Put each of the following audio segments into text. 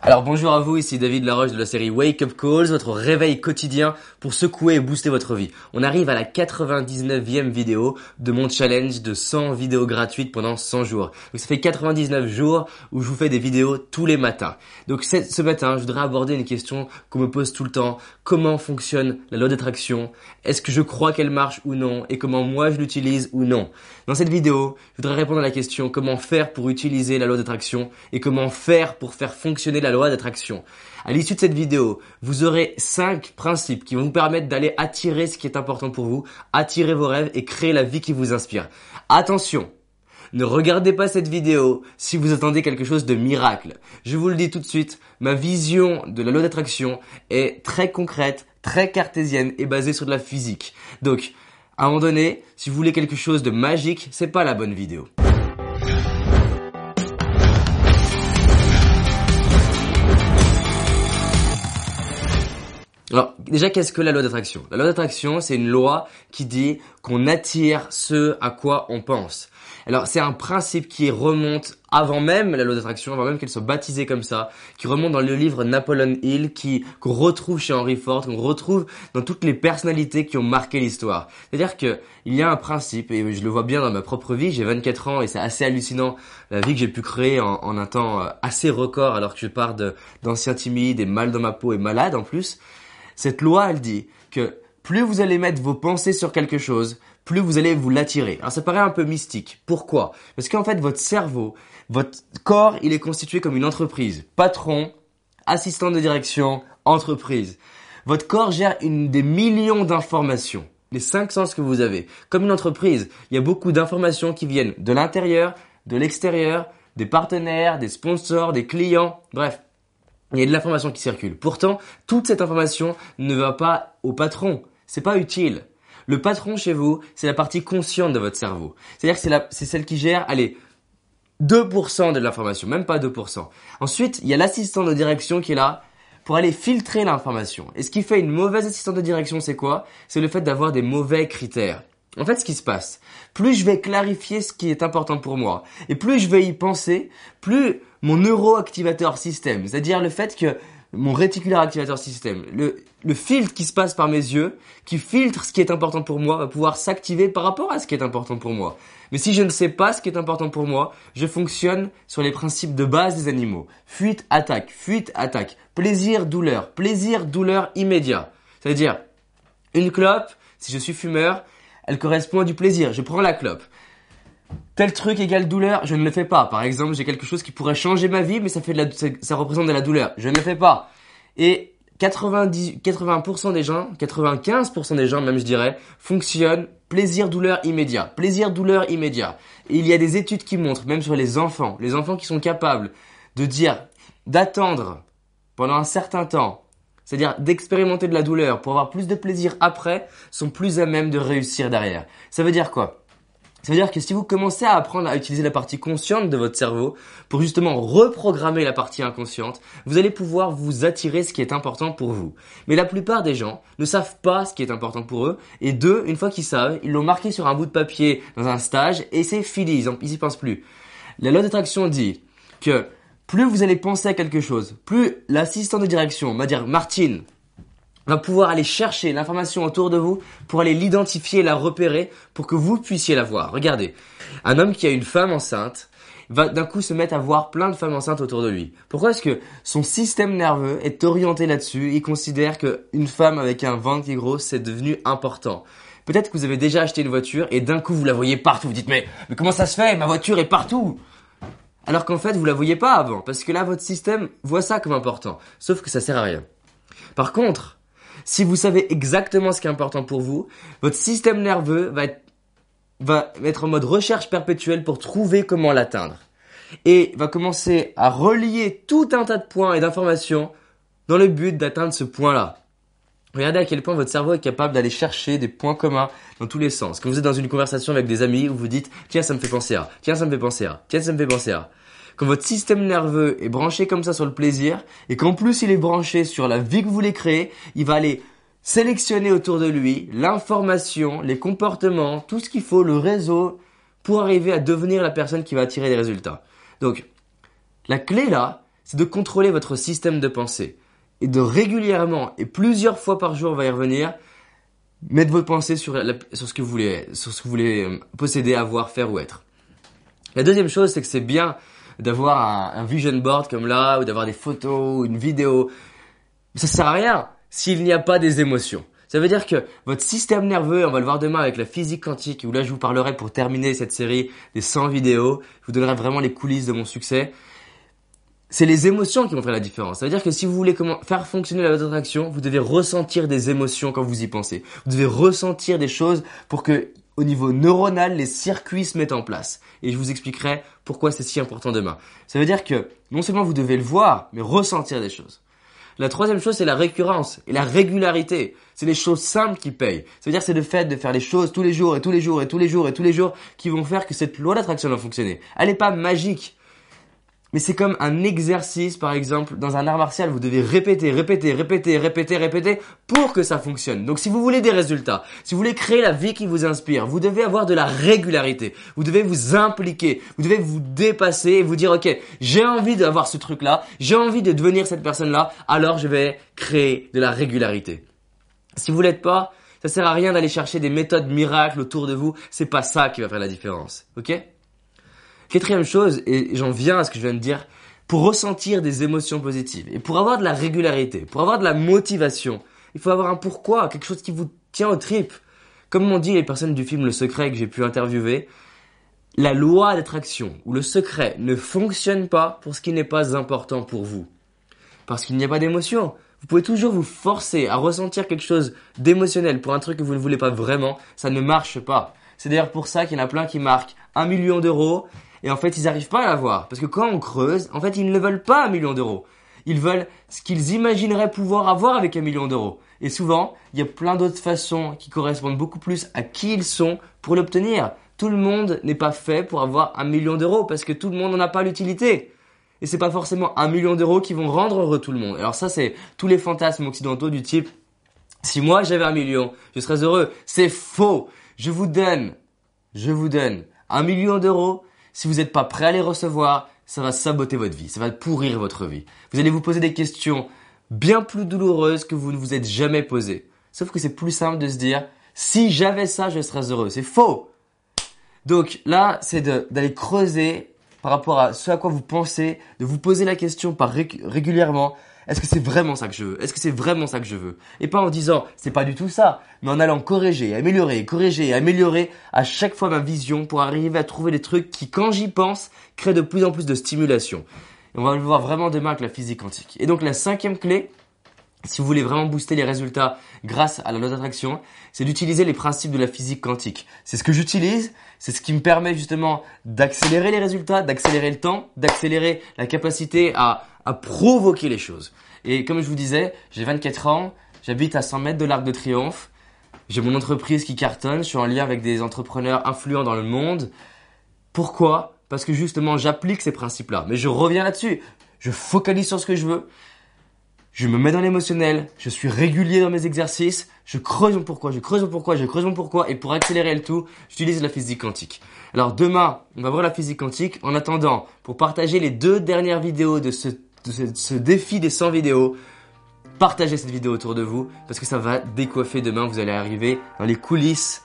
Alors bonjour à vous, ici David Laroche de la série Wake Up Calls, votre réveil quotidien pour secouer et booster votre vie. On arrive à la 99e vidéo de mon challenge de 100 vidéos gratuites pendant 100 jours. Donc ça fait 99 jours où je vous fais des vidéos tous les matins. Donc ce matin, je voudrais aborder une question qu'on me pose tout le temps. Comment fonctionne la loi d'attraction? Est-ce que je crois qu'elle marche ou non? Et comment moi je l'utilise ou non? Dans cette vidéo, je voudrais répondre à la question comment faire pour utiliser la loi d'attraction et comment faire pour faire fonctionner la la loi d'attraction. À l'issue de cette vidéo, vous aurez cinq principes qui vont vous permettre d'aller attirer ce qui est important pour vous, attirer vos rêves et créer la vie qui vous inspire. Attention, ne regardez pas cette vidéo si vous attendez quelque chose de miracle. Je vous le dis tout de suite, ma vision de la loi d'attraction est très concrète, très cartésienne et basée sur de la physique. Donc, à un moment donné, si vous voulez quelque chose de magique, c'est pas la bonne vidéo. Alors, déjà, qu'est-ce que la loi d'attraction? La loi d'attraction, c'est une loi qui dit qu'on attire ce à quoi on pense. Alors, c'est un principe qui remonte avant même la loi d'attraction, avant même qu'elle soit baptisée comme ça, qui remonte dans le livre Napoleon Hill, qui qu'on retrouve chez Henry Ford, qu'on retrouve dans toutes les personnalités qui ont marqué l'histoire. C'est-à-dire que il y a un principe, et je le vois bien dans ma propre vie, j'ai 24 ans et c'est assez hallucinant la vie que j'ai pu créer en, en, un temps euh, assez record alors que je pars d'anciens timides et mal dans ma peau et malade en plus. Cette loi, elle dit que plus vous allez mettre vos pensées sur quelque chose, plus vous allez vous l'attirer. Alors ça paraît un peu mystique. Pourquoi? Parce qu'en fait, votre cerveau, votre corps, il est constitué comme une entreprise. Patron, assistant de direction, entreprise. Votre corps gère une des millions d'informations. Les cinq sens que vous avez. Comme une entreprise, il y a beaucoup d'informations qui viennent de l'intérieur, de l'extérieur, des partenaires, des sponsors, des clients, bref. Il y a de l'information qui circule. Pourtant, toute cette information ne va pas au patron. C'est pas utile. Le patron chez vous, c'est la partie consciente de votre cerveau. C'est-à-dire que c'est celle qui gère, allez, 2% de l'information, même pas 2%. Ensuite, il y a l'assistant de direction qui est là pour aller filtrer l'information. Et ce qui fait une mauvaise assistante de direction, c'est quoi? C'est le fait d'avoir des mauvais critères. En fait, ce qui se passe, plus je vais clarifier ce qui est important pour moi, et plus je vais y penser, plus mon neuroactivateur système, c'est-à-dire le fait que mon réticulaire activateur système, le, le filtre qui se passe par mes yeux, qui filtre ce qui est important pour moi, va pouvoir s'activer par rapport à ce qui est important pour moi. Mais si je ne sais pas ce qui est important pour moi, je fonctionne sur les principes de base des animaux. Fuite, attaque, fuite, attaque, plaisir, douleur, plaisir, douleur immédiat. C'est-à-dire, une clope, si je suis fumeur, elle correspond à du plaisir. Je prends la clope. Tel truc égale douleur, je ne le fais pas. Par exemple, j'ai quelque chose qui pourrait changer ma vie, mais ça représente de la douleur. Je ne le fais pas. Et 90, 80% des gens, 95% des gens, même je dirais, fonctionnent plaisir-douleur immédiat. Plaisir-douleur immédiat. Il y a des études qui montrent, même sur les enfants, les enfants qui sont capables de dire, d'attendre pendant un certain temps c'est-à-dire d'expérimenter de la douleur pour avoir plus de plaisir après, sont plus à même de réussir derrière. Ça veut dire quoi? Ça veut dire que si vous commencez à apprendre à utiliser la partie consciente de votre cerveau pour justement reprogrammer la partie inconsciente, vous allez pouvoir vous attirer ce qui est important pour vous. Mais la plupart des gens ne savent pas ce qui est important pour eux et deux, une fois qu'ils savent, ils l'ont marqué sur un bout de papier dans un stage et c'est fini, ils n'y pensent plus. La loi d'attraction dit que plus vous allez penser à quelque chose, plus l'assistant de direction va dire Martine va pouvoir aller chercher l'information autour de vous pour aller l'identifier, la repérer pour que vous puissiez la voir. Regardez, un homme qui a une femme enceinte va d'un coup se mettre à voir plein de femmes enceintes autour de lui. Pourquoi est-ce que son système nerveux est orienté là-dessus? Il considère qu'une femme avec un ventre qui est gros, c'est devenu important. Peut-être que vous avez déjà acheté une voiture et d'un coup vous la voyez partout. Vous dites mais, mais comment ça se fait? Ma voiture est partout alors qu'en fait, vous la voyez pas avant, parce que là, votre système voit ça comme important. Sauf que ça sert à rien. Par contre, si vous savez exactement ce qui est important pour vous, votre système nerveux va être, va être en mode recherche perpétuelle pour trouver comment l'atteindre. Et va commencer à relier tout un tas de points et d'informations dans le but d'atteindre ce point-là. Regardez à quel point votre cerveau est capable d'aller chercher des points communs dans tous les sens. Quand vous êtes dans une conversation avec des amis où vous dites tiens ça me fait penser à, tiens ça me fait penser à, tiens ça me fait penser à. Quand votre système nerveux est branché comme ça sur le plaisir et qu'en plus il est branché sur la vie que vous voulez créer, il va aller sélectionner autour de lui l'information, les comportements, tout ce qu'il faut, le réseau pour arriver à devenir la personne qui va attirer des résultats. Donc la clé là, c'est de contrôler votre système de pensée et de régulièrement et plusieurs fois par jour, on va y revenir, mettre vos pensées sur, sur ce que vous voulez, sur ce que vous voulez euh, posséder, avoir, faire ou être. La deuxième chose, c'est que c'est bien d'avoir un, vision board comme là, ou d'avoir des photos, ou une vidéo. Ça sert à rien s'il n'y a pas des émotions. Ça veut dire que votre système nerveux, on va le voir demain avec la physique quantique, où là je vous parlerai pour terminer cette série des 100 vidéos, je vous donnerai vraiment les coulisses de mon succès. C'est les émotions qui vont faire la différence. Ça veut dire que si vous voulez comment faire fonctionner la votre attraction, vous devez ressentir des émotions quand vous y pensez. Vous devez ressentir des choses pour que, au niveau neuronal, les circuits se mettent en place. Et je vous expliquerai pourquoi c'est si important demain. Ça veut dire que non seulement vous devez le voir, mais ressentir des choses. La troisième chose, c'est la récurrence et la régularité. C'est les choses simples qui payent. Ça veut dire c'est le fait de faire les choses tous les jours et tous les jours et tous les jours et tous les jours qui vont faire que cette loi d'attraction va fonctionner. Elle n'est pas magique. Mais c'est comme un exercice, par exemple, dans un art martial, vous devez répéter, répéter, répéter, répéter, répéter pour que ça fonctionne. Donc si vous voulez des résultats, si vous voulez créer la vie qui vous inspire, vous devez avoir de la régularité. Vous devez vous impliquer, vous devez vous dépasser et vous dire, ok, j'ai envie d'avoir ce truc-là, j'ai envie de devenir cette personne-là, alors je vais créer de la régularité. Si vous l'êtes pas, ça sert à rien d'aller chercher des méthodes miracles autour de vous, c'est pas ça qui va faire la différence. Ok? Quatrième chose, et j'en viens à ce que je viens de dire, pour ressentir des émotions positives et pour avoir de la régularité, pour avoir de la motivation, il faut avoir un pourquoi, quelque chose qui vous tient aux tripes. Comme m'ont dit les personnes du film Le Secret que j'ai pu interviewer, la loi d'attraction ou le secret ne fonctionne pas pour ce qui n'est pas important pour vous. Parce qu'il n'y a pas d'émotion. Vous pouvez toujours vous forcer à ressentir quelque chose d'émotionnel pour un truc que vous ne voulez pas vraiment. Ça ne marche pas. C'est d'ailleurs pour ça qu'il y en a plein qui marquent un million d'euros et en fait, ils n'arrivent pas à l'avoir. Parce que quand on creuse, en fait, ils ne veulent pas un million d'euros. Ils veulent ce qu'ils imagineraient pouvoir avoir avec un million d'euros. Et souvent, il y a plein d'autres façons qui correspondent beaucoup plus à qui ils sont pour l'obtenir. Tout le monde n'est pas fait pour avoir un million d'euros parce que tout le monde n'en a pas l'utilité. Et c'est pas forcément un million d'euros qui vont rendre heureux tout le monde. Alors ça, c'est tous les fantasmes occidentaux du type, si moi j'avais un million, je serais heureux. C'est faux. Je vous donne, je vous donne un million d'euros si vous n'êtes pas prêt à les recevoir, ça va saboter votre vie, ça va pourrir votre vie. Vous allez vous poser des questions bien plus douloureuses que vous ne vous êtes jamais posées. Sauf que c'est plus simple de se dire, si j'avais ça, je serais heureux. C'est faux. Donc là, c'est d'aller creuser par rapport à ce à quoi vous pensez, de vous poser la question par régulièrement, est-ce que c'est vraiment ça que je veux? Est-ce que c'est vraiment ça que je veux? Et pas en disant c'est pas du tout ça, mais en allant corriger, améliorer, corriger, améliorer à chaque fois ma vision pour arriver à trouver des trucs qui, quand j'y pense, créent de plus en plus de stimulation. Et on va le voir vraiment demain avec la physique quantique. Et donc la cinquième clé, si vous voulez vraiment booster les résultats grâce à la loi d'attraction, c'est d'utiliser les principes de la physique quantique. C'est ce que j'utilise, c'est ce qui me permet justement d'accélérer les résultats, d'accélérer le temps, d'accélérer la capacité à, à provoquer les choses. Et comme je vous disais, j'ai 24 ans, j'habite à 100 mètres de l'Arc de Triomphe, j'ai mon entreprise qui cartonne, je suis en lien avec des entrepreneurs influents dans le monde. Pourquoi? Parce que justement, j'applique ces principes-là. Mais je reviens là-dessus. Je focalise sur ce que je veux. Je me mets dans l'émotionnel, je suis régulier dans mes exercices, je creuse mon pourquoi, je creuse mon pourquoi, je creuse mon pourquoi, et pour accélérer le tout, j'utilise la physique quantique. Alors demain, on va voir la physique quantique. En attendant, pour partager les deux dernières vidéos de ce défi des 100 vidéos, partagez cette vidéo autour de vous parce que ça va décoiffer demain. Vous allez arriver dans les coulisses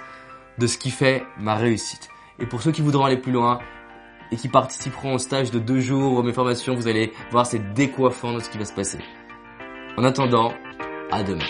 de ce qui fait ma réussite. Et pour ceux qui voudront aller plus loin et qui participeront au stage de deux jours ou mes formations, vous allez voir c'est décoiffant de ce qui va se passer. En attendant, à demain.